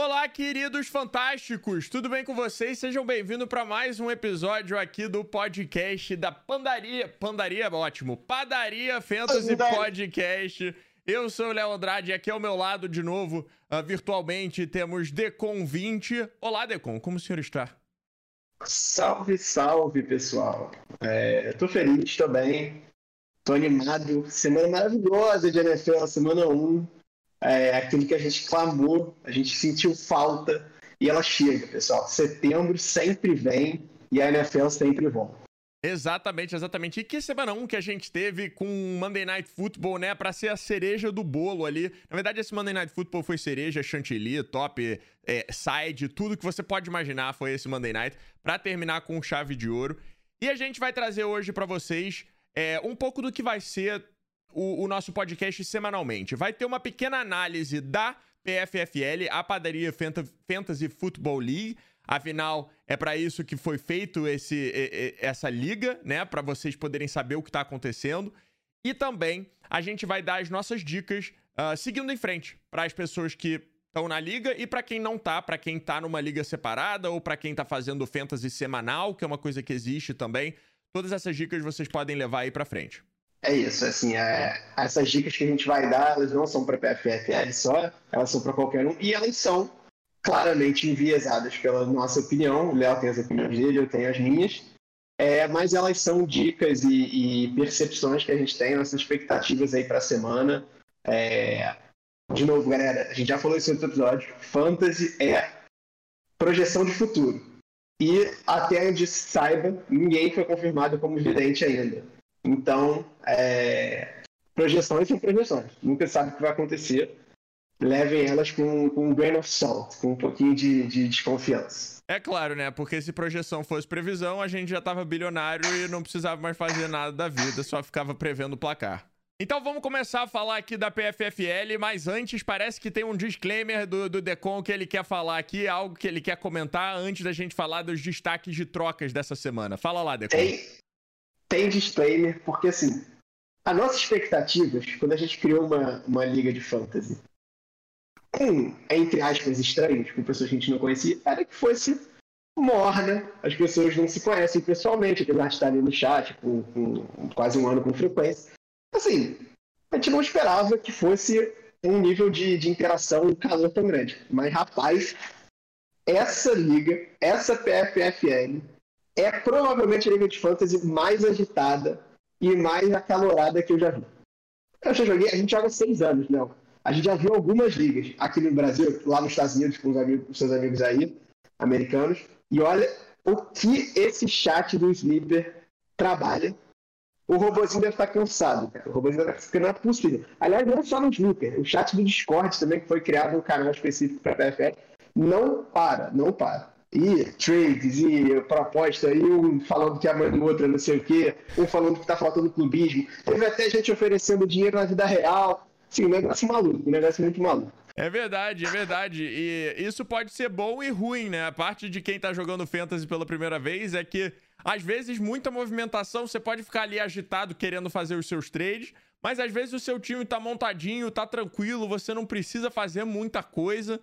Olá, queridos fantásticos! Tudo bem com vocês? Sejam bem-vindos para mais um episódio aqui do podcast da Pandaria. Pandaria é ótimo. Padaria Fantasy Podcast. Eu sou o Léo Andrade e aqui ao meu lado, de novo, uh, virtualmente, temos Decon 20. Olá, Decon, como o senhor está? Salve, salve, pessoal. É, tô feliz também. Tô animado. Semana maravilhosa de NFL, semana 1 é, aquilo que a gente clamou, a gente sentiu falta e ela chega, pessoal. Setembro sempre vem e a NFL sempre volta. Exatamente, exatamente. E que semana 1 que a gente teve com Monday Night Football, né? Pra ser a cereja do bolo ali. Na verdade, esse Monday Night Football foi cereja, chantilly, top, é, side, tudo que você pode imaginar foi esse Monday Night. Pra terminar com chave de ouro. E a gente vai trazer hoje para vocês é, um pouco do que vai ser o, o nosso podcast semanalmente. Vai ter uma pequena análise da PFFL, a Padaria Fantasy Football League. Afinal, é para isso que foi feito esse, essa liga, né? Para vocês poderem saber o que está acontecendo. E também a gente vai dar as nossas dicas uh, seguindo em frente para as pessoas que estão na liga e para quem não tá, para quem tá numa liga separada ou para quem tá fazendo fantasy semanal, que é uma coisa que existe também. Todas essas dicas vocês podem levar aí para frente. É isso, assim, é, essas dicas que a gente vai dar, elas não são para PFFL só, elas são para qualquer um, e elas são claramente enviesadas pela nossa opinião, o Léo tem as opiniões dele, eu tenho as minhas, é, mas elas são dicas e, e, percepções que a gente tem, nossas expectativas aí para a semana. É, de novo, galera, a gente já falou isso no outro episódio, fantasy é projeção de futuro. E até onde saiba, ninguém foi confirmado como vidente ainda. Então, é, projeções são projeções. Nunca sabe o que vai acontecer. Levem elas com, com um grain of salt, com um pouquinho de, de desconfiança. É claro, né? Porque se projeção fosse previsão, a gente já tava bilionário e não precisava mais fazer nada da vida, só ficava prevendo o placar. Então vamos começar a falar aqui da PFFL, mas antes parece que tem um disclaimer do, do Decon que ele quer falar aqui, algo que ele quer comentar antes da gente falar dos destaques de trocas dessa semana. Fala lá, Decon. Tem, tem disclaimer, porque assim, a nossa expectativa, quando a gente criou uma, uma liga de fantasy, com, entre aspas, estranhos, com pessoas que a gente não conhecia, era que fosse morna, as pessoas não se conhecem pessoalmente, apesar de estarem no chat com, com, quase um ano com frequência. Assim, a gente não esperava que fosse um nível de, de interação, um calor tão grande. Mas, rapaz, essa liga, essa PFFL, é provavelmente a Liga de Fantasy mais agitada e mais acalorada que eu já vi. Eu já joguei, a gente joga seis anos, não. A gente já viu algumas ligas aqui no Brasil, lá nos Estados Unidos, com os, amigos, os seus amigos aí, americanos. E olha o que esse chat do Sleeper trabalha. O robôzinho deve estar cansado. O robôzinho deve estar é possível. Aliás, não é só no Sleeper. O chat do Discord também, que foi criado um canal específico para a PFL, não para, não para e trades e proposta, e um falando que a mãe do outro é não sei o quê, um falando que tá faltando clubismo. Teve até gente oferecendo dinheiro na vida real. Sim, um negócio maluco, um negócio muito maluco. É verdade, é verdade. E isso pode ser bom e ruim, né? A parte de quem tá jogando Fantasy pela primeira vez é que, às vezes, muita movimentação, você pode ficar ali agitado querendo fazer os seus trades, mas às vezes o seu time tá montadinho, tá tranquilo, você não precisa fazer muita coisa.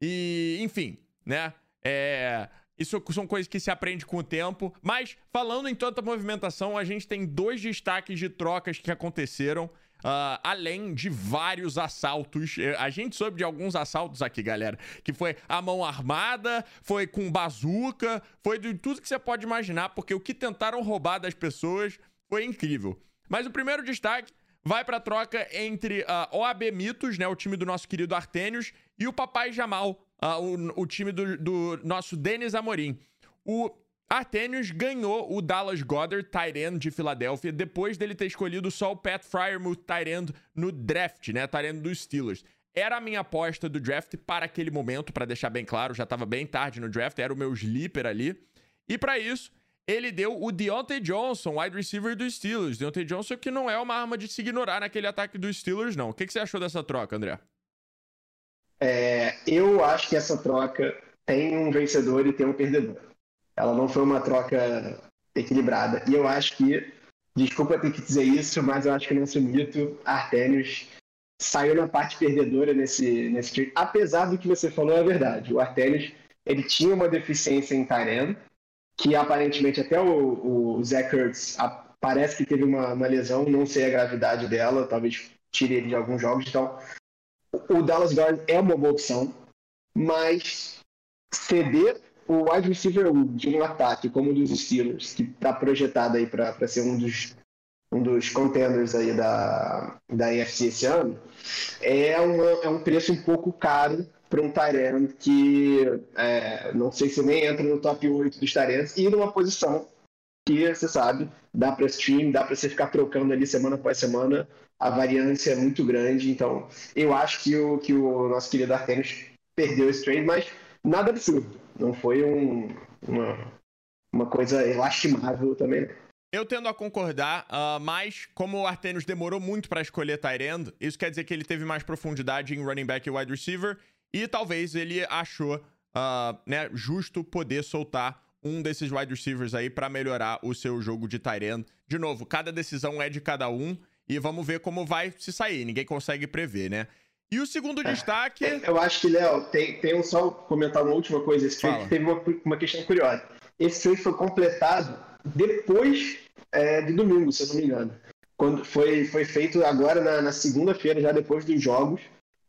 E, enfim, né? É, isso são coisas que se aprende com o tempo. Mas, falando em tanta movimentação, a gente tem dois destaques de trocas que aconteceram. Uh, além de vários assaltos. É, a gente soube de alguns assaltos aqui, galera. Que foi a mão armada, foi com bazuca, foi de tudo que você pode imaginar, porque o que tentaram roubar das pessoas foi incrível. Mas o primeiro destaque vai para a troca entre a uh, OAB Mitos, né, o time do nosso querido Artênios, e o Papai Jamal, uh, o, o, time do, do nosso Denis Amorim. O Artenius ganhou o Dallas Goddard, Tyrend de Filadélfia, depois dele ter escolhido só o Pat Fryermuth Tyrend no draft, né? Tyrend dos Steelers. Era a minha aposta do draft para aquele momento, para deixar bem claro, já estava bem tarde no draft, era o meu sleeper ali. E para isso, ele deu o Deontay Johnson, wide receiver dos Steelers. Deontay Johnson que não é uma arma de se ignorar naquele ataque dos Steelers, não. O que, que você achou dessa troca, André? É, eu acho que essa troca tem um vencedor e tem um perdedor. Ela não foi uma troca equilibrada. E eu acho que, desculpa ter que dizer isso, mas eu acho que nesse mito, Artênios saiu na parte perdedora nesse, nesse trade. Apesar do que você falou, é verdade. O Artenis, ele tinha uma deficiência em Tyrene, que aparentemente até o, o Zach Ertz parece que teve uma, uma, lesão, não sei a gravidade dela, talvez tire ele de alguns jogos. Então, o Dallas Guard é uma boa opção, mas ceder o wide receiver de um ataque como o dos Steelers, que está projetado aí para ser um dos um dos contenders aí da, da AFC esse ano, é, uma, é um preço um pouco caro para um Tyrant que é, não sei se nem entra no top 8 dos Tyrants e numa posição que você sabe, dá para stream, dá para você ficar trocando ali semana após semana, a variância é muito grande, então eu acho que o, que o nosso querido Artenis perdeu esse trade, mas nada absurdo, não foi um, uma, uma coisa lastimável também. Eu tendo a concordar, uh, mas como o Artenius demorou muito para escolher Tyrend, isso quer dizer que ele teve mais profundidade em running back e wide receiver, e talvez ele achou uh, né, justo poder soltar um desses wide receivers aí para melhorar o seu jogo de Tyrend. De novo, cada decisão é de cada um, e vamos ver como vai se sair, ninguém consegue prever, né? E o segundo é, destaque. Eu acho que, Léo, tem, tem um só comentar uma última coisa. Esse trade teve uma, uma questão curiosa. Esse trade foi completado depois é, de domingo, se eu não me engano. Quando foi, foi feito agora na, na segunda-feira, já depois dos jogos.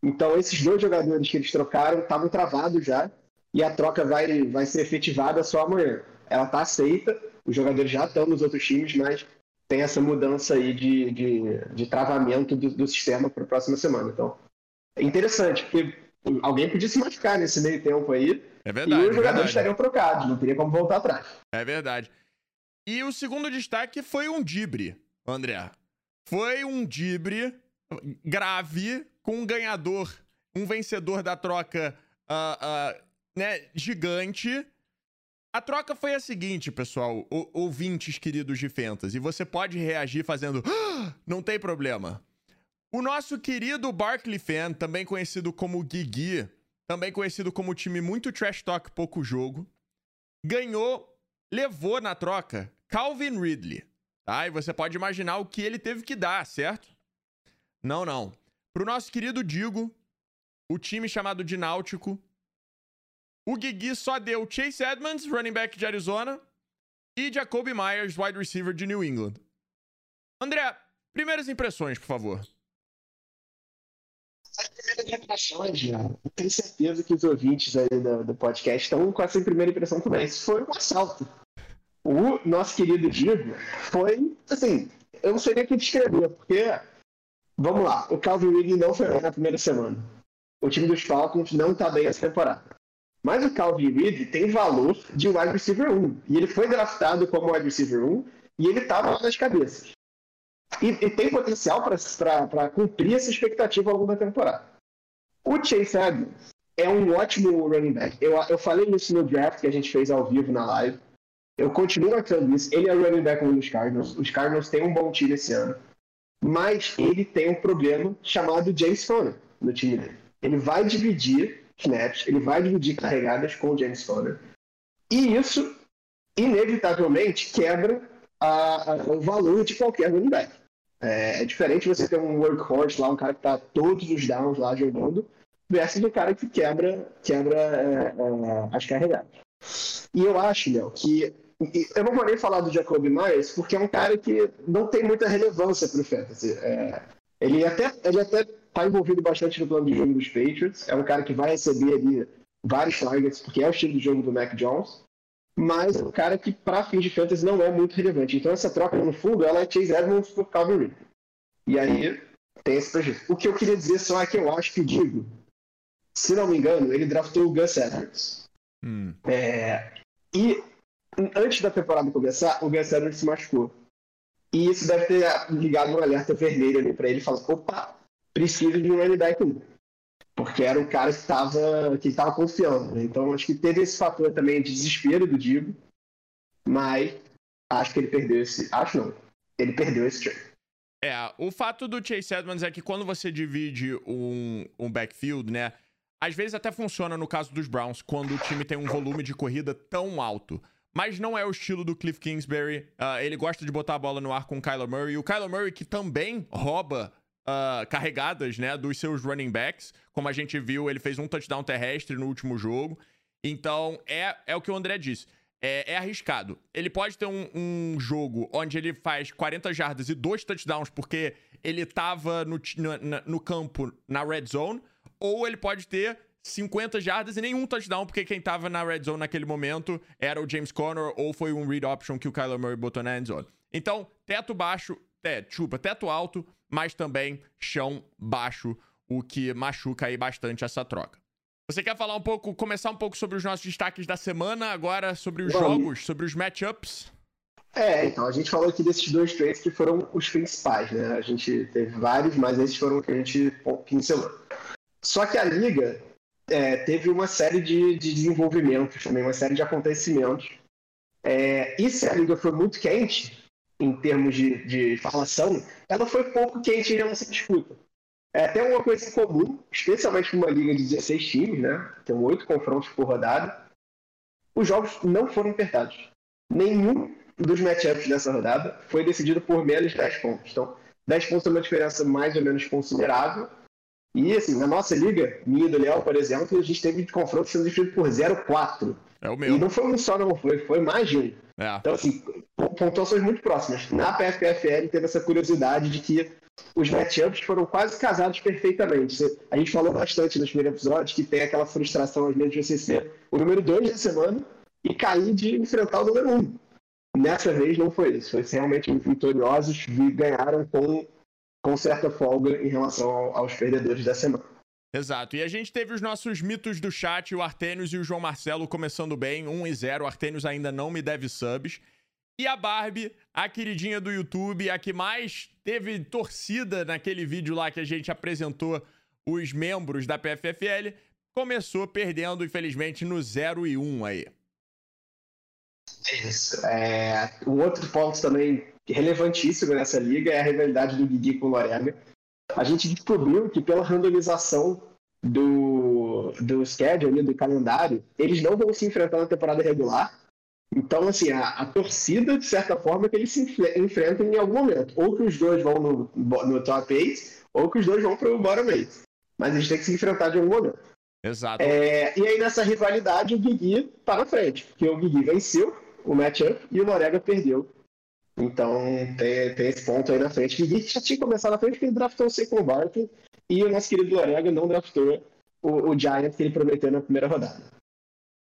Então, esses dois jogadores que eles trocaram estavam travados já. E a troca vai, vai ser efetivada só amanhã. Ela está aceita, os jogadores já estão nos outros times, mas tem essa mudança aí de, de, de travamento do, do sistema para a próxima semana. Então, é interessante, porque alguém podia se machucar nesse meio tempo aí. É verdade. E os é jogadores estariam trocados, não teria como voltar atrás. É verdade. E o segundo destaque foi um dibre, André. Foi um dibre grave com um ganhador, um vencedor da troca uh, uh, né, gigante. A troca foi a seguinte, pessoal, ouvintes queridos de Fantasy. Você pode reagir fazendo. Ah, não tem problema. O nosso querido Barkley Fan, também conhecido como Guigui, também conhecido como time muito trash talk, pouco jogo, ganhou, levou na troca Calvin Ridley. Tá? E você pode imaginar o que ele teve que dar, certo? Não, não. Pro nosso querido Digo, o time chamado de Náutico, o Guigui só deu Chase Edmonds, running back de Arizona, e Jacoby Myers, wide receiver de New England. André, primeiras impressões, por favor. As primeiras impressões, já. tenho certeza que os ouvintes aí do, do podcast estão com essa primeira impressão também. Isso foi um assalto o nosso querido Diego foi, assim, eu não sei nem o que descrever, porque, vamos lá, o Calvin Ridley não foi bem na primeira semana. O time dos Falcons não está bem essa temporada. Mas o Calvin Ridley tem valor de wide receiver 1. E ele foi draftado como wide receiver 1 e ele estava lá nas cabeças. E, e tem potencial para cumprir essa expectativa ao longo da temporada. O Chase Edmonds é um ótimo running back. Eu, eu falei isso no draft que a gente fez ao vivo na live. Eu continuo achando isso. Ele é running back dos Cardinals. Os Cardinals têm um bom time esse ano. Mas ele tem um problema chamado James Conner no time dele. Ele vai dividir snaps, ele vai dividir carregadas com o James Conner. E isso, inevitavelmente, quebra a, a, o valor de qualquer running back. É, é, diferente você ter um workhorse lá, um cara que está todos os downs lá jogando, versus um cara que quebra, quebra é, é, as carregadas. E eu acho, Léo, que eu não vou nem falar do Jacob Myers, porque é um cara que não tem muita relevância para o Fantasy. É, ele até ele até está envolvido bastante no plano de jogo dos Patriots. É um cara que vai receber ali vários targets, porque é o estilo de jogo do Mac Jones. Mas é um cara que, para fins de fantasy, não é muito relevante. Então, essa troca, no fundo, ela é Chase Edmonds por Calvin Ridley. E aí, tem esse prejuízo. O que eu queria dizer só é que eu acho que o Digo, se não me engano, ele draftou o Gus Edwards. Hum. É, e antes da temporada começar, o Gus Edwards se machucou. E isso deve ter ligado um alerta vermelho ali pra ele, falando, opa, precisa de um running back Porque era o cara que estava que tava confiando. Né? Então acho que teve esse fator também de desespero do Digo, mas acho que ele perdeu esse. Acho não. Ele perdeu esse trade. É, o fato do Chase Edmonds é que quando você divide um, um backfield, né? Às vezes até funciona no caso dos Browns, quando o time tem um volume de corrida tão alto. Mas não é o estilo do Cliff Kingsbury. Uh, ele gosta de botar a bola no ar com o Kyler Murray. E o Kyler Murray, que também rouba uh, carregadas, né, dos seus running backs. Como a gente viu, ele fez um touchdown terrestre no último jogo. Então, é, é o que o André disse. É, é arriscado. Ele pode ter um, um, jogo onde ele faz 40 jardas e dois touchdowns porque ele tava no, no, no campo na red zone, ou ele pode ter 50 jardas e nenhum touchdown, porque quem tava na red zone naquele momento era o James Conner ou foi um read option que o Kyler Murray botou na end zone. Então, teto baixo, é, chupa, teto alto, mas também chão baixo, o que machuca aí bastante essa troca. Você quer falar um pouco, começar um pouco sobre os nossos destaques da semana, agora sobre os Bom, jogos, sobre os matchups? É, então, a gente falou aqui desses dois trades que foram os principais, né? A gente teve vários, mas esses foram os que a gente pincelou. Só que a liga é, teve uma série de, de desenvolvimentos também, uma série de acontecimentos. É, e se a liga foi muito quente, em termos de, de falação, ela foi pouco quente em relação à disputa. É até uma coisa comum, especialmente numa liga de 16 times, né? Tem oito confrontos por rodada. Os jogos não foram apertados. Nenhum dos matchups dessa rodada foi decidido por menos de 10 pontos. Então, 10 pontos é uma diferença mais ou menos considerável. E, assim, na nossa liga, minha e do Léo, por exemplo, a gente teve de confronto sendo decidido por 0,4. É o meu. E não foi um só, não, foi, foi mais de um. É. Então, assim, pontuações muito próximas. Na PFPFL teve essa curiosidade de que os matchups foram quase casados perfeitamente. A gente falou bastante nos primeiros episódios que tem aquela frustração, às vezes, de você ser o número 2 da semana e cair de enfrentar o número 1. Um. Nessa vez não foi isso. Foi realmente vitoriosos e ganharam com, com certa folga em relação aos perdedores da semana. Exato. E a gente teve os nossos mitos do chat, o Artênios e o João Marcelo começando bem, 1 e 0. O Artênios ainda não me deve subs. E a Barbie, a queridinha do YouTube, a que mais teve torcida naquele vídeo lá que a gente apresentou os membros da PFFL, começou perdendo, infelizmente, no 0 e 1 aí. É isso. É, um outro ponto também relevantíssimo nessa liga é a rivalidade do Guigui com o Lorega a gente descobriu que pela randomização do, do schedule, do calendário, eles não vão se enfrentar na temporada regular. Então, assim, a, a torcida, de certa forma, é que eles se enfrentam em algum momento. Ou que os dois vão no, no top 8, ou que os dois vão para o bottom 8. Mas eles têm que se enfrentar de algum momento. Exato. É, e aí, nessa rivalidade, o Guigui tá na frente. Porque o Guigui venceu o matchup e o Morega perdeu então tem, tem esse ponto aí na frente. Que já tinha começado na frente porque ele draftou o Saquon Barkley e o nosso querido Lorega não draftou o, o Giants que ele prometeu na primeira rodada.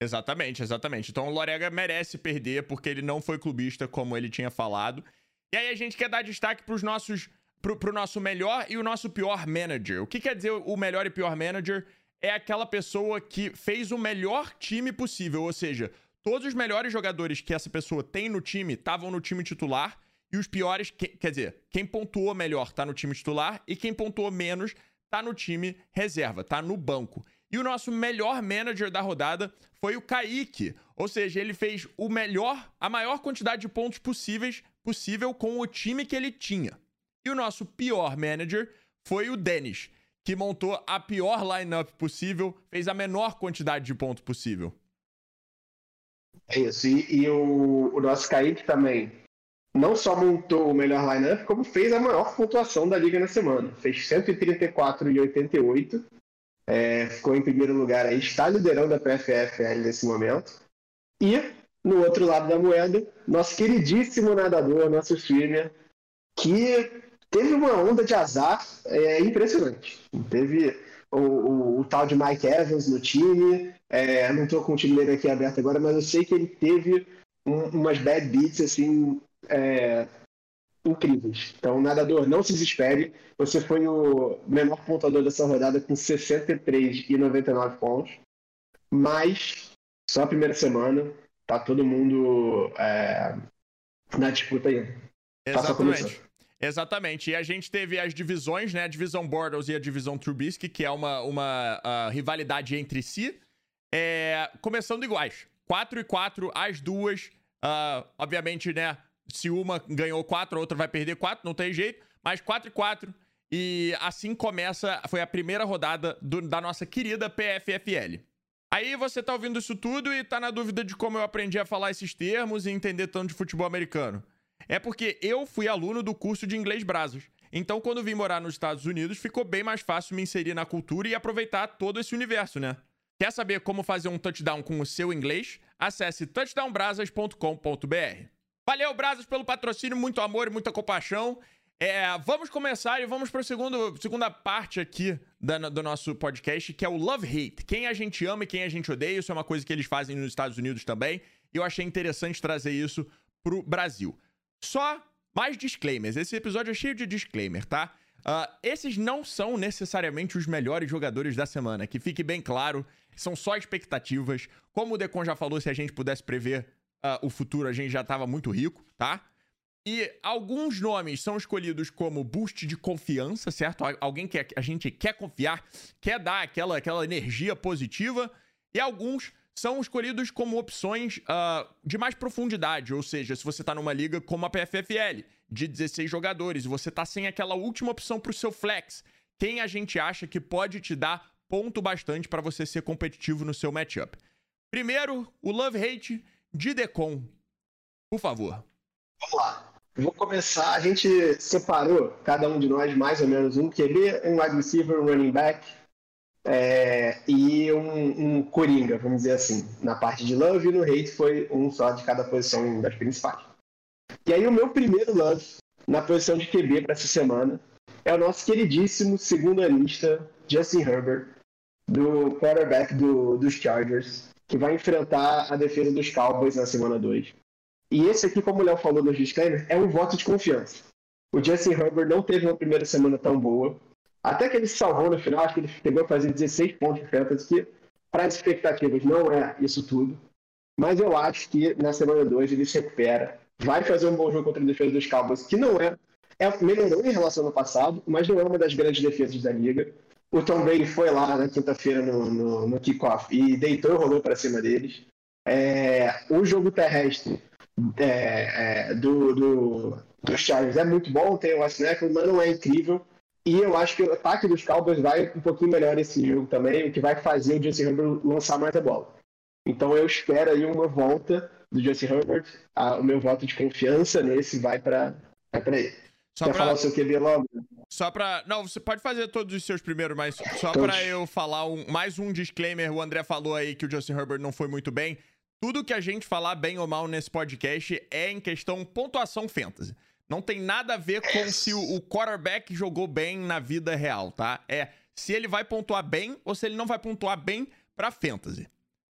Exatamente, exatamente. Então o Lorega merece perder porque ele não foi clubista como ele tinha falado. E aí a gente quer dar destaque para os nossos pro, pro nosso melhor e o nosso pior manager. O que quer dizer o melhor e pior manager? É aquela pessoa que fez o melhor time possível, ou seja, todos os melhores jogadores que essa pessoa tem no time estavam no time titular e os piores, que, quer dizer, quem pontuou melhor tá no time titular e quem pontuou menos tá no time reserva, tá no banco. E o nosso melhor manager da rodada foi o Kaique, ou seja, ele fez o melhor, a maior quantidade de pontos possíveis possível com o time que ele tinha. E o nosso pior manager foi o Dennis, que montou a pior lineup possível, fez a menor quantidade de pontos possível. É isso. E, e o, o, nosso Kaique também não só montou o melhor lineup, como fez a maior pontuação da liga na semana. Fez 134 e 88. É, ficou em primeiro lugar aí, está liderando a PFFL nesse momento. E, no outro lado da moeda, nosso queridíssimo nadador, nosso streamer, que teve uma onda de azar é, impressionante. Teve o, o, o, tal de Mike Evans no time. É, não estou com o time dele aqui aberto agora, mas eu sei que ele teve um, umas bad beats assim é, incríveis. Então, nadador, não se desespere. Você foi o menor pontuador dessa rodada com 63 e 99 pontos. Mas só a primeira semana tá todo mundo é, na disputa aí. Exatamente. Exatamente. E a gente teve as divisões, né? A divisão Bortles e a divisão Trubisky, que é uma, uma uh, rivalidade entre si. É, começando iguais. 4 e 4, as duas. Uh, obviamente, né? Se uma ganhou 4, a outra vai perder 4, não tem jeito. Mas 4 e 4. E assim começa. Foi a primeira rodada do, da nossa querida PFFL. Aí você tá ouvindo isso tudo e tá na dúvida de como eu aprendi a falar esses termos e entender tanto de futebol americano. É porque eu fui aluno do curso de inglês Brazos. Então, quando vim morar nos Estados Unidos, ficou bem mais fácil me inserir na cultura e aproveitar todo esse universo, né? Quer saber como fazer um touchdown com o seu inglês? Acesse touchdownbrasas.com.br. Valeu, Brasas, pelo patrocínio, muito amor e muita compaixão. É, vamos começar e vamos para a segunda parte aqui da, do nosso podcast, que é o Love Hate. Quem a gente ama e quem a gente odeia. Isso é uma coisa que eles fazem nos Estados Unidos também. E eu achei interessante trazer isso pro Brasil. Só mais disclaimers. Esse episódio é cheio de disclaimer, tá? Uh, esses não são necessariamente os melhores jogadores da semana. Que fique bem claro, são só expectativas. Como o Decon já falou, se a gente pudesse prever uh, o futuro, a gente já tava muito rico, tá? E alguns nomes são escolhidos como boost de confiança, certo? Alguém que a gente quer confiar, quer dar aquela, aquela energia positiva. E alguns são escolhidos como opções uh, de mais profundidade. Ou seja, se você está numa liga como a PFFL, de 16 jogadores, e você está sem aquela última opção para o seu flex, quem a gente acha que pode te dar ponto bastante para você ser competitivo no seu matchup? Primeiro, o Love Hate de Decon. Por favor. Vamos lá. Vou começar. A gente separou, cada um de nós, mais ou menos um QB, um wide receiver, um running back é, e um, um, coringa, vamos dizer assim. Na parte de love e no hate foi um só de cada posição das principais. E aí, o meu primeiro lance na posição de QB para essa semana é o nosso queridíssimo segundo anista, Justin Herbert, do quarterback do, dos Chargers, que vai enfrentar a defesa dos Cowboys na semana 2. E esse aqui, como o Léo falou nos disclaimers, é um voto de confiança. O Justin Herbert não teve uma primeira semana tão boa. Até que ele se salvou no final, acho que ele chegou a fazer 16 pontos de fantasy, que para as expectativas não é isso tudo. Mas eu acho que na semana 2 ele se recupera. Vai fazer um bom jogo contra a defesa dos Cowboys, que não é, é melhorou em relação ao passado, mas não é uma das grandes defesas da liga. O Tom Brady foi lá na quinta-feira no, no, no kickoff e deitou e rolou para cima deles. É, o jogo terrestre é, é, do, do, dos Chargers é muito bom, tem o West mas não é incrível. E eu acho que o ataque dos Cowboys vai um pouquinho melhor esse jogo também, o que vai fazer o Justin Herbert lançar mais a bola. Então eu espero aí uma volta do Justin Herbert. o meu voto de confiança nesse vai para vai ele. Só Quer pra... falar o seu QB logo? Só pra. Não, você pode fazer todos os seus primeiros, mas só todos. pra eu falar um... mais um disclaimer. O André falou aí que o Justin Herbert não foi muito bem. Tudo que a gente falar bem ou mal nesse podcast é em questão pontuação fantasy. Não tem nada a ver com se o quarterback jogou bem na vida real, tá? É se ele vai pontuar bem ou se ele não vai pontuar bem pra fantasy.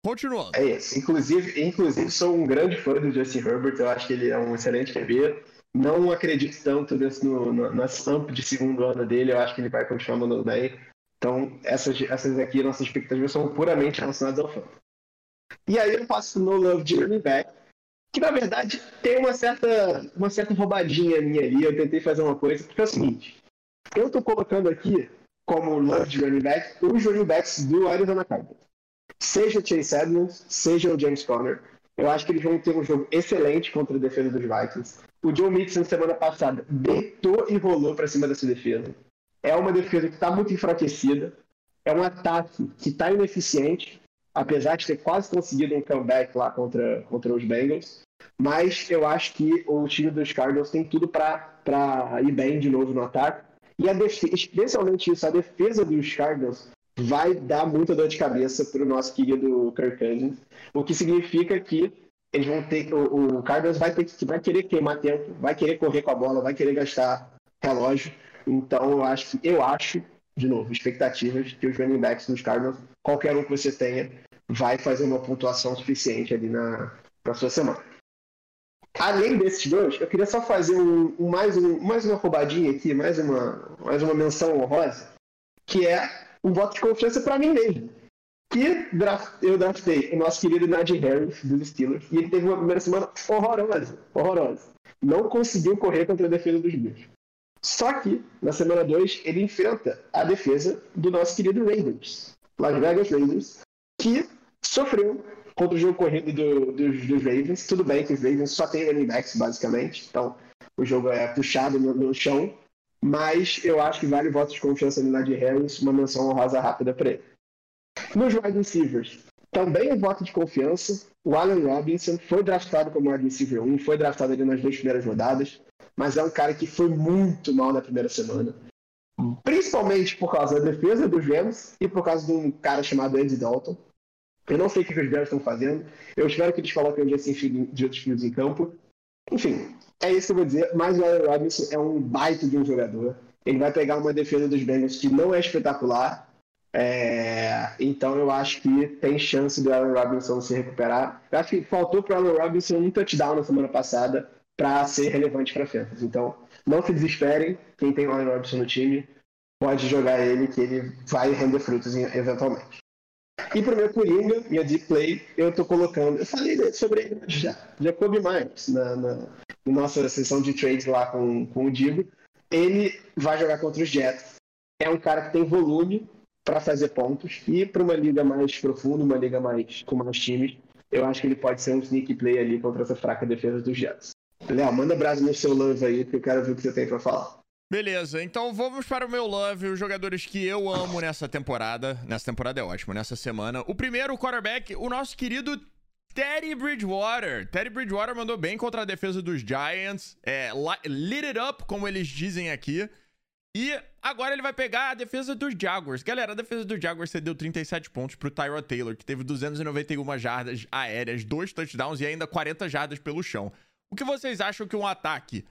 Continuando. É isso. Inclusive, inclusive sou um grande fã do Justin Herbert. Eu acho que ele é um excelente QB. Não acredito tanto nesse, no, no, na stamp de segundo ano dele. Eu acho que ele vai continuar mandando bem. Então, essas, essas aqui, nossas expectativas são puramente relacionadas ao fã. E aí eu passo no Love de running back, que na verdade tem uma certa, uma certa roubadinha minha ali. Eu tentei fazer uma coisa, porque é o seguinte: eu tô colocando aqui como Love running back os running backs do Arizona Cardinals. Seja o Chase Edmonds, seja o James Conner. Eu acho que eles vão ter um jogo excelente contra a defesa dos Vikings. O Joe Mixon, semana passada, deitou e rolou para cima dessa defesa. É uma defesa que está muito enfraquecida. É um ataque que está ineficiente apesar de ter quase conseguido um comeback lá contra, contra os Bengals. Mas eu acho que o time dos Cardinals tem tudo para ir bem de novo no ataque. E a defesa, especialmente isso, a defesa dos Cardinals vai dar muita dor de cabeça para o nosso querido Kirk Cousins, o que significa que eles vão ter o, o Cardinals vai ter que vai querer queimar tempo, vai querer correr com a bola, vai querer gastar relógio. Então eu acho, eu acho, de novo, expectativas que os running backs dos Cardinals, qualquer um que você tenha, vai fazer uma pontuação suficiente ali na, na sua semana. Além desses dois, eu queria só fazer um, um, mais, um, mais uma roubadinha aqui, mais uma, mais uma menção honrosa, que é um voto de confiança para mim mesmo. Que draft, eu draftei o nosso querido Najee Harris dos Steelers e ele teve uma primeira semana horrorosa, horrorosa. Não conseguiu correr contra a defesa dos Bills. Só que, na semana 2, ele enfrenta a defesa do nosso querido Raiders. Las Vegas Raiders, que sofreu contra o jogo corrido do, dos, dos, Ravens. Tudo bem que os Ravens só tem running backs, basicamente. Então, o jogo é puxado no, no chão. Mas eu acho que vale votos de confiança no Nadir Harris, uma menção honrosa rápida para ele. Nos wide receivers, também um voto de confiança. O Allen Robinson foi draftado como wide receiver 1, foi draftado ali nas duas primeiras rodadas. mas é um cara que foi muito mal na primeira semana. Principalmente por causa da defesa dos Rams e por causa de um cara chamado Andy Dalton. Eu não sei o que os Rams estão fazendo. Eu espero que eles coloquem o Justin Fields em campo. Enfim, é isso que eu vou dizer. Mas o Allen Robinson é um baita de um jogador. Ele vai pegar uma defesa dos Bengals que não é espetacular. É... Então eu acho que tem chance do Allen Robinson se recuperar. Eu acho que faltou para o Allen Robinson um touchdown na semana passada para ser relevante para a Fantasy. Então não se desesperem. Quem tem o Allen Robinson no time pode jogar ele que ele vai render frutos eventualmente. E para o meu Coringa, minha deep play, eu estou colocando. Eu falei sobre ele já. Jacob Myers, na, na, na, nossa sessão de trades lá com, com o Digo. Ele vai jogar contra os Jets. É um cara que tem volume para fazer pontos. E para uma liga mais profunda, uma liga mais com mais times, eu acho que ele pode ser um sneaky play ali contra essa fraca defesa dos Jets. Léo, manda brasa no seu love aí, que eu quero ver o que você tem para falar. Beleza, então vamos para o meu love, os jogadores que eu amo nessa temporada. Nessa temporada é ótimo, nessa semana. O primeiro, o quarterback, o nosso querido Teddy Bridgewater. Teddy Bridgewater mandou bem contra a defesa dos Giants. É, lit it up, como eles dizem aqui. E agora ele vai pegar a defesa dos Jaguars. Galera, a defesa dos Jaguars cedeu 37 pontos pro Tyrod Taylor, que teve 291 jardas aéreas, dois touchdowns e ainda 40 jardas pelo chão. O que vocês acham que um ataque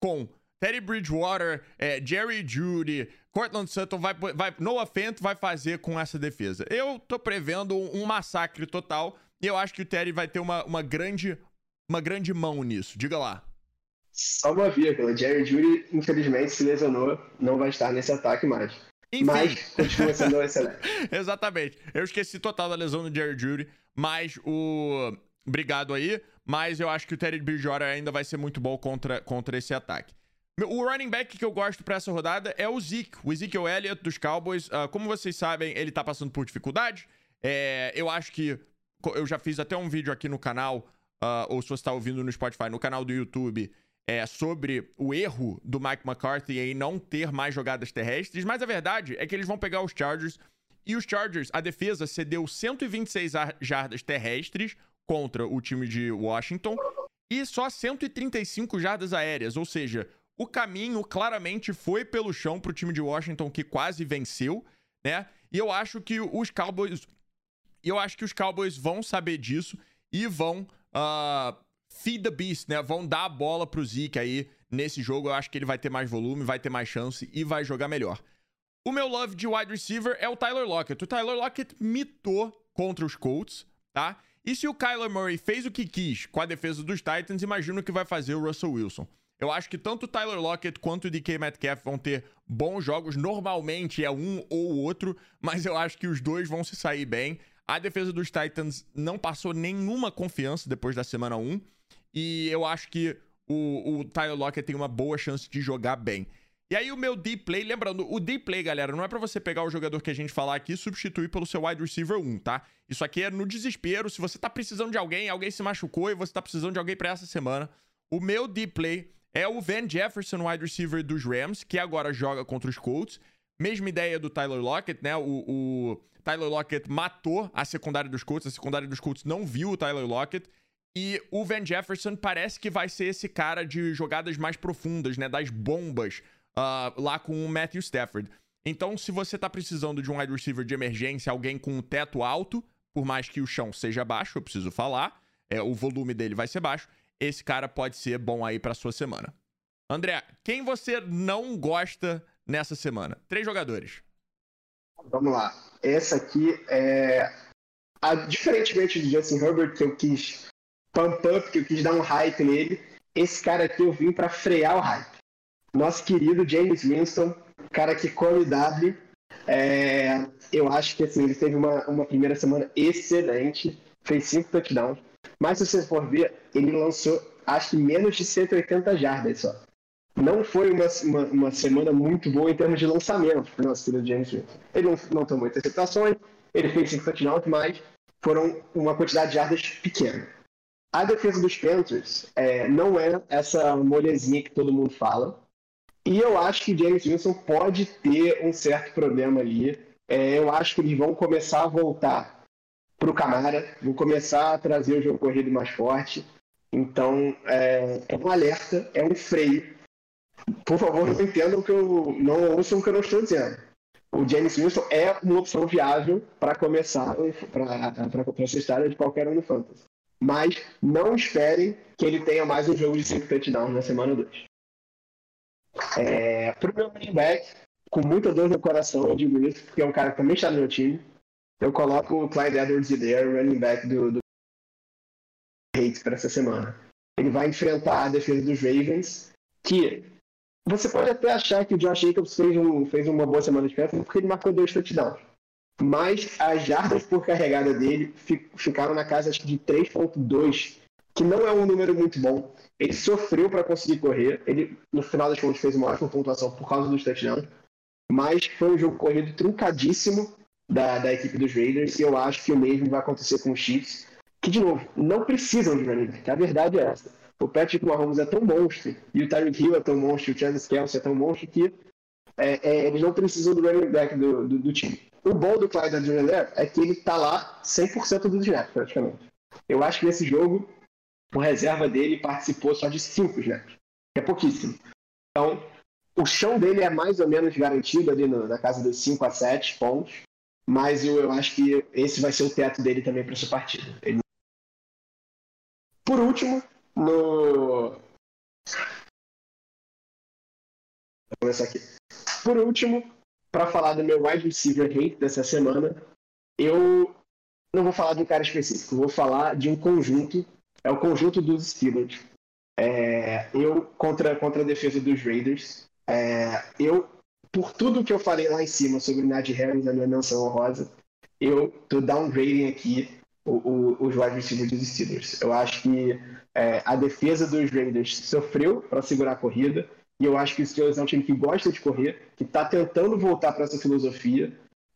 com Teddy Bridgewater, é, Jerry Judy, Cortland Sutton, vai, vai, Noah Fent vai fazer com essa defesa. Eu tô prevendo um, um massacre total e eu acho que o Teddy vai ter uma, uma, grande, uma grande mão nisso. Diga lá. Só uma vírgula. Jerry Judy, infelizmente, se lesionou, não vai estar nesse ataque mais. Enfim. Mas continua sendo excelente. Exatamente. Eu esqueci total da lesão do Jerry Judy, mas o. Obrigado aí. Mas eu acho que o Teddy Bridgewater ainda vai ser muito bom contra, contra esse ataque. O running back que eu gosto para essa rodada é o Zeke, o Ezekiel Elliott dos Cowboys. Uh, como vocês sabem, ele tá passando por dificuldade. É, eu acho que eu já fiz até um vídeo aqui no canal, uh, ou se você está ouvindo no Spotify, no canal do YouTube, é, sobre o erro do Mike McCarthy em não ter mais jogadas terrestres. Mas a verdade é que eles vão pegar os Chargers e os Chargers, a defesa cedeu 126 jardas terrestres contra o time de Washington e só 135 jardas aéreas, ou seja, o caminho claramente foi pelo chão para o time de Washington que quase venceu, né? E eu acho que os Cowboys, eu acho que os Cowboys vão saber disso e vão uh, feed the beast, né? Vão dar a bola pro Zeke aí nesse jogo. Eu acho que ele vai ter mais volume, vai ter mais chance e vai jogar melhor. O meu love de wide receiver é o Tyler Lockett. O Tyler Lockett mitou contra os Colts, tá? E se o Kyler Murray fez o que quis com a defesa dos Titans, imagino que vai fazer o Russell Wilson. Eu acho que tanto o Tyler Lockett quanto o DK Metcalf vão ter bons jogos. Normalmente é um ou outro, mas eu acho que os dois vão se sair bem. A defesa dos Titans não passou nenhuma confiança depois da semana 1. E eu acho que o, o Tyler Lockett tem uma boa chance de jogar bem. E aí o meu deep play, lembrando, o deep play, galera, não é para você pegar o jogador que a gente falar aqui e substituir pelo seu wide receiver 1, tá? Isso aqui é no desespero, se você tá precisando de alguém, alguém se machucou e você tá precisando de alguém para essa semana. O meu deep play é o Van Jefferson, wide receiver dos Rams, que agora joga contra os Colts. Mesma ideia do Tyler Lockett, né? O, o Tyler Lockett matou a secundária dos Colts, a secundária dos Colts não viu o Tyler Lockett. E o Van Jefferson parece que vai ser esse cara de jogadas mais profundas, né? Das bombas uh, lá com o Matthew Stafford. Então, se você tá precisando de um wide receiver de emergência, alguém com um teto alto, por mais que o chão seja baixo, eu preciso falar, é, o volume dele vai ser baixo, esse cara pode ser bom aí para sua semana. André, quem você não gosta nessa semana? Três jogadores. Vamos lá. Essa aqui é. A, diferentemente do Justin Herbert, que eu quis pump up, que eu quis dar um hype nele, esse cara aqui eu vim para frear o hype. Nosso querido James Winston, cara que come W. É, eu acho que assim, ele teve uma, uma primeira semana excelente, fez cinco touchdowns mas se você for ver, ele lançou acho que menos de 180 jardas só. Não foi uma, uma, uma semana muito boa em termos de lançamento para o nosso filho James Winston. Ele não, não tomou interceptações, ele fez 5 touchdowns, mas foram uma quantidade de jardas pequena. A defesa dos Panthers é, não é essa molezinha que todo mundo fala. E eu acho que James Wilson pode ter um certo problema ali. É, eu acho que eles vão começar a voltar para o Camara, vou começar a trazer o jogo corrido mais forte. Então, é, é, um alerta, é um freio. por favor, não entendam que eu não ouçam o que eu não estou dizendo. O James Winston é uma opção viável para começar para essa história de qualquer um no Fantasy. Mas não esperem que ele tenha mais um jogo de 5 touchdowns na semana 2. É, para o meu running back, com muita dor no coração, eu digo isso, porque é um cara que também está no meu time. Eu coloco o Clyde edwards o running back do, do Hates para essa semana. Ele vai enfrentar a defesa dos Ravens, que você pode até achar que o Josh Jacobs fez, um, fez uma boa semana de festa porque ele marcou dois touchdowns. Mas as jardas por carregada dele ficaram na casa acho, de 3.2, que não é um número muito bom. Ele sofreu para conseguir correr. Ele, no final das contas, fez uma ótima pontuação por causa dos touchdowns. Mas foi um jogo corrido truncadíssimo da, da equipe dos Raiders. E eu acho que o mesmo vai acontecer com os Chiefs. Que, de novo, não precisam de running back. A verdade é essa o Patrick Mahomes é tão monstro, e o Tyreek Hill é tão monstro, o Travis Kelsey é tão monstro que é, é, eles não precisam do running back do, do, do time. O bom do Clyde Adrianer é que ele tá lá 100% do snaps, praticamente. Eu acho que nesse jogo, o reserva dele participou só de 5 snaps, que é pouquíssimo. Então, o chão dele é mais ou menos garantido ali no, na casa dos 5 a 7 pontos, mas eu, eu acho que esse vai ser o teto dele também para essa partida. Ele... Por último, no. Vou começar aqui. Por último, para falar do meu wide receiver hate dessa semana, eu não vou falar de um cara específico, vou falar de um conjunto. É o conjunto dos Steelers. É, eu contra, contra a defesa dos Raiders. É, eu, por tudo que eu falei lá em cima sobre o Najee Harris, a minha menção honrosa, eu tô downgrading aqui o, o, os wide receivers dos Steelers. Eu acho que é, a defesa dos Raiders sofreu para segurar a corrida, e eu acho que o Steelers é um time que gosta de correr, que está tentando voltar para essa filosofia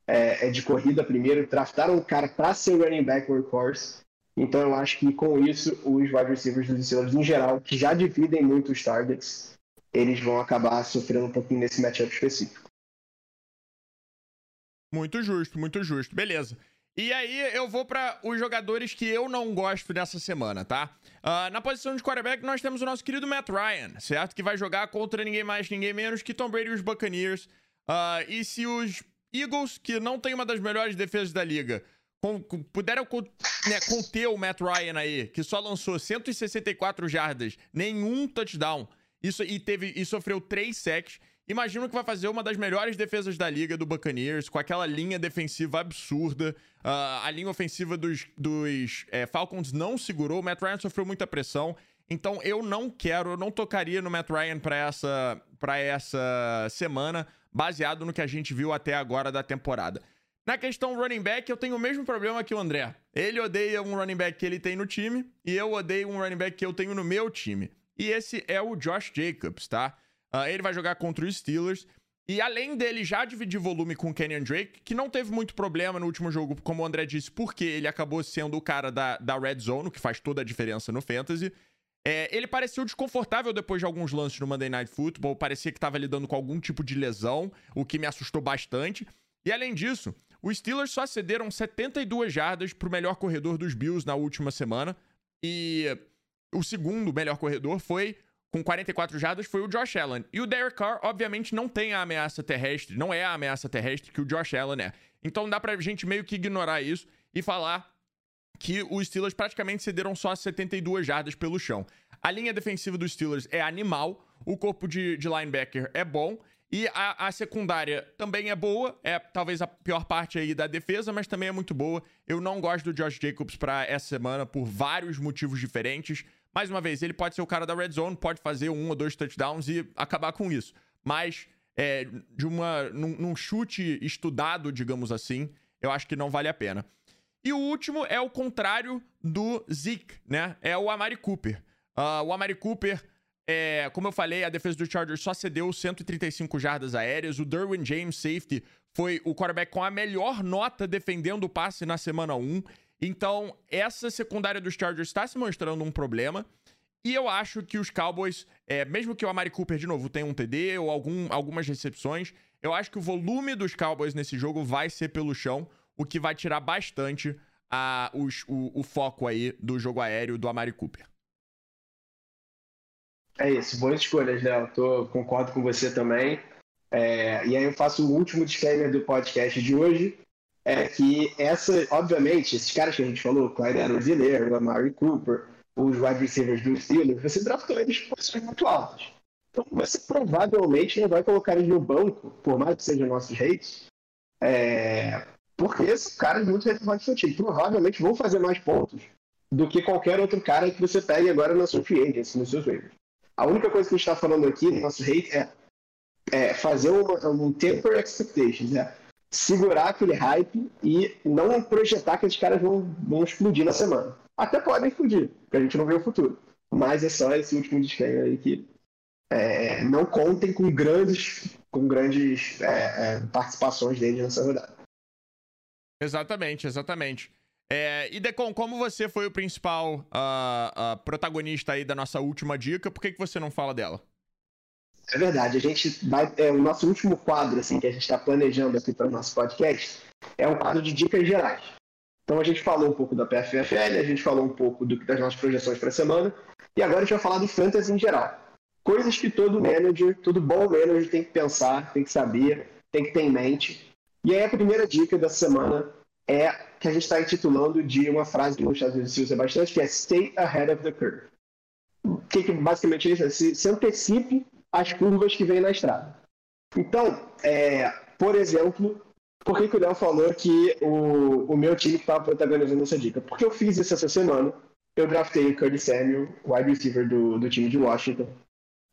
é, é, de corrida primeiro, draftaram um cara para ser running back workhorse, então eu acho que com isso os wide receivers dos Steelers em geral, que já dividem muito os targets, eles vão acabar sofrendo um pouquinho nesse matchup específico. Muito justo, muito justo. Beleza. E aí eu vou para os jogadores que eu não gosto dessa semana, tá? Uh, na posição de quarterback nós temos o nosso querido Matt Ryan, certo? Que vai jogar contra ninguém mais, ninguém menos que Tom Brady e os Buccaneers. Uh, e se os Eagles, que não tem uma das melhores defesas da liga, com, com, puderam né, conter o Matt Ryan aí, que só lançou 164 jardas, nenhum touchdown, isso, e, teve, e sofreu 3 sacks Imagino que vai fazer uma das melhores defesas da liga do Buccaneers, com aquela linha defensiva absurda. Uh, a linha ofensiva dos, dos é, Falcons não segurou, o Matt Ryan sofreu muita pressão. Então eu não quero, eu não tocaria no Matt Ryan para essa, essa semana, baseado no que a gente viu até agora da temporada. Na questão running back, eu tenho o mesmo problema que o André. Ele odeia um running back que ele tem no time, e eu odeio um running back que eu tenho no meu time. E esse é o Josh Jacobs, tá? Uh, ele vai jogar contra os Steelers. E além dele já dividir volume com o Kenyon Drake, que não teve muito problema no último jogo, como o André disse, porque ele acabou sendo o cara da, da Red Zone, que faz toda a diferença no Fantasy. É, ele pareceu desconfortável depois de alguns lances no Monday Night Football, parecia que estava lidando com algum tipo de lesão, o que me assustou bastante. E além disso, os Steelers só cederam 72 jardas para o melhor corredor dos Bills na última semana. E o segundo melhor corredor foi com 44 jardas foi o Josh Allen. E o Derek Carr, obviamente, não tem a ameaça terrestre, não é a ameaça terrestre que o Josh Allen é. Então dá pra gente meio que ignorar isso e falar que os Steelers praticamente cederam só 72 jardas pelo chão. A linha defensiva dos Steelers é animal, o corpo de, de linebacker é bom. E a, a, secundária também é boa, é talvez a pior parte aí da defesa, mas também é muito boa. Eu não gosto do Josh Jacobs para essa semana por vários motivos diferentes. Mais uma vez, ele pode ser o cara da red zone, pode fazer um ou dois touchdowns e acabar com isso. Mas é, de uma num, num, chute estudado, digamos assim, eu acho que não vale a pena. E o último é o contrário do Zeke, né? É o Amari Cooper. Uh, o Amari Cooper, é, como eu falei, a defesa do Chargers só cedeu 135 jardas aéreas. O Derwin James, safety, foi o quarterback com a melhor nota defendendo o passe na semana 1. Então, essa secundária dos Chargers está se mostrando um problema. E eu acho que os Cowboys, é, mesmo que o Amari Cooper, de novo, tenha um TD ou algum, algumas recepções, eu acho que o volume dos Cowboys nesse jogo vai ser pelo chão, o que vai tirar bastante a, os, o, o foco aí do jogo aéreo do Amari Cooper. É isso, boas escolhas, Léo. Tô, concordo com você também. É, e aí eu faço o último disclaimer do podcast de hoje, é que essa, obviamente, esses caras que a gente falou, Clyde Edwards-Helaire, Amari Cooper, os wide receivers do Steelers, você draftou eles em posições muito altas. Então você provavelmente não vai colocar eles no banco, por mais que sejam nossos hates, é, porque são caras muito relevantes do time. Provavelmente vão fazer mais pontos do que qualquer outro cara que você pegue agora na sua free agency, nos seus waivers. A única coisa que a gente está falando aqui no nosso hate é, é fazer uma, um temper expectations, é segurar aquele hype e não projetar que esses caras vão, vão explodir na semana. Até podem explodir, porque a gente não vê o futuro. Mas é só esse último disclaimer aí que é, não contem com grandes, com grandes é, é, participações deles nessa rodada. Exatamente, exatamente. É, e Decon, como você foi o principal uh, uh, protagonista aí da nossa última dica, por que, que você não fala dela? É verdade, a gente vai. É, o nosso último quadro, assim, que a gente está planejando aqui para o nosso podcast, é um quadro de dicas gerais. Então a gente falou um pouco da PFFL, a gente falou um pouco do, das nossas projeções para a semana, e agora a gente vai falar do fantasy em geral. Coisas que todo manager, todo bom manager tem que pensar, tem que saber, tem que ter em mente. E aí a primeira dica da semana é que a gente está intitulando de uma frase que nos Estados Unidos se usa bastante, que é Stay ahead of the curve. O que, que basicamente é isso? Se, se antecipe as curvas que vêm na estrada. Então, é, por exemplo, por que, que o Léo falou que o, o meu time estava protagonizando essa dica? Porque eu fiz isso essa semana. Eu draftei o Curtis Samuel, wide receiver do, do time de Washington.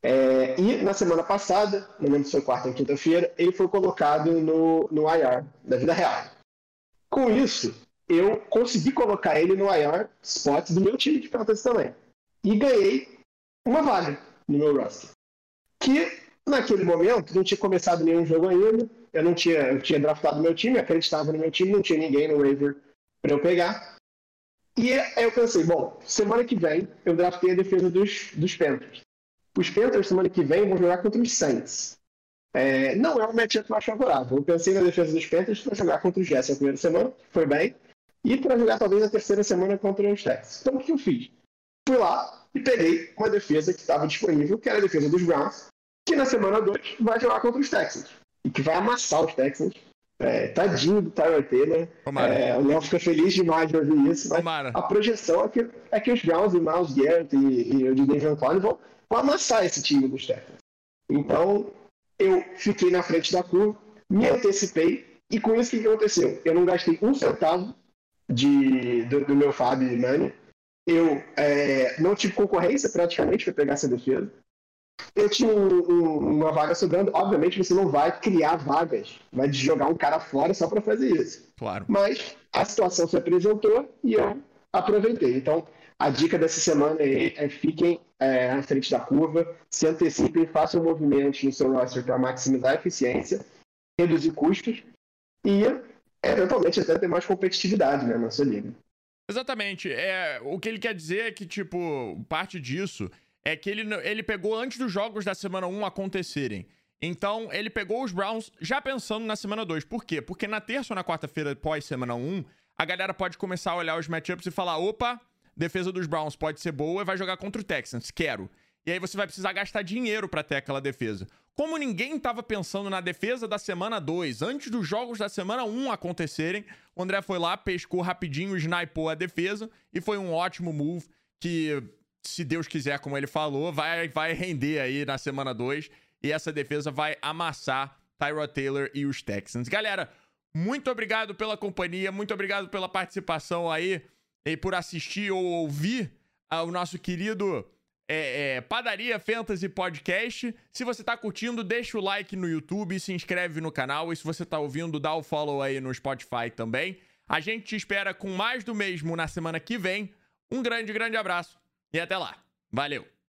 É, e na semana passada, lembro se foi quarta ou quinta-feira, ele foi colocado no, no IR da vida real. Com isso, eu consegui colocar ele no IR spot do meu time de fantasy também. E ganhei uma vaga no meu roster. Que, naquele momento, não tinha começado nenhum jogo ainda. Eu não tinha, eu tinha draftado meu time, acreditava no meu time, não tinha ninguém no waiver para eu pegar. E aí eu pensei, bom, semana que vem eu draftei a defesa dos, dos Panthers. Os Panthers, semana que vem, vão jogar contra os Saints. É, não é o matchup mais favorável. Eu pensei na defesa dos Panthers para jogar contra os Jets na primeira semana, foi bem, e para jogar talvez a terceira semana contra os Texans. Então o que eu fiz? Fui lá e peguei uma defesa que estava disponível, que era a defesa dos Browns, que na semana 2 vai jogar contra os Texans. E que vai amassar os Texans. É, tadinho do Tyler Taylor. É, o Léo fica feliz demais de ouvir isso. A projeção é que, é que os Browns e Miles Garrett e, e o David Clowney vão, vão amassar esse time dos Texans. Então, eu fiquei na frente da curva, me antecipei, e com isso o que aconteceu? Eu não gastei um centavo de, do, do meu Fab Money, eu é, não tive concorrência praticamente para pegar essa defesa. Eu tinha um, um, uma vaga sobrando. Obviamente você não vai criar vagas, vai jogar um cara fora só para fazer isso. Claro. Mas a situação se apresentou e eu aproveitei. Então, a dica dessa semana é, é fiquem é, à frente da curva, se antecipem, façam movimentos no seu roster para maximizar a eficiência, reduzir custos e eventualmente até ter mais competitividade né, na sua liga. Exatamente. É, o que ele quer dizer é que, tipo, parte disso é que ele, ele pegou antes dos jogos da semana 1 acontecerem. Então, ele pegou os Browns já pensando na semana 2. Por quê? Porque na terça ou na quarta-feira, pós semana 1, a galera pode começar a olhar os matchups e falar: opa, defesa dos Browns pode ser boa e vai jogar contra o Texans. Quero. E aí você vai precisar gastar dinheiro para ter aquela defesa. Como ninguém estava pensando na defesa da semana 2, antes dos jogos da semana 1 um acontecerem, o André foi lá, pescou rapidinho, snipou a defesa e foi um ótimo move que, se Deus quiser, como ele falou, vai, vai render aí na semana 2 e essa defesa vai amassar Tyrod Taylor e os Texans. Galera, muito obrigado pela companhia, muito obrigado pela participação aí e por assistir ou ouvir o nosso querido é, é, Padaria Fantasy Podcast. Se você tá curtindo, deixa o like no YouTube, se inscreve no canal e se você tá ouvindo, dá o follow aí no Spotify também. A gente te espera com mais do mesmo na semana que vem. Um grande, grande abraço e até lá. Valeu!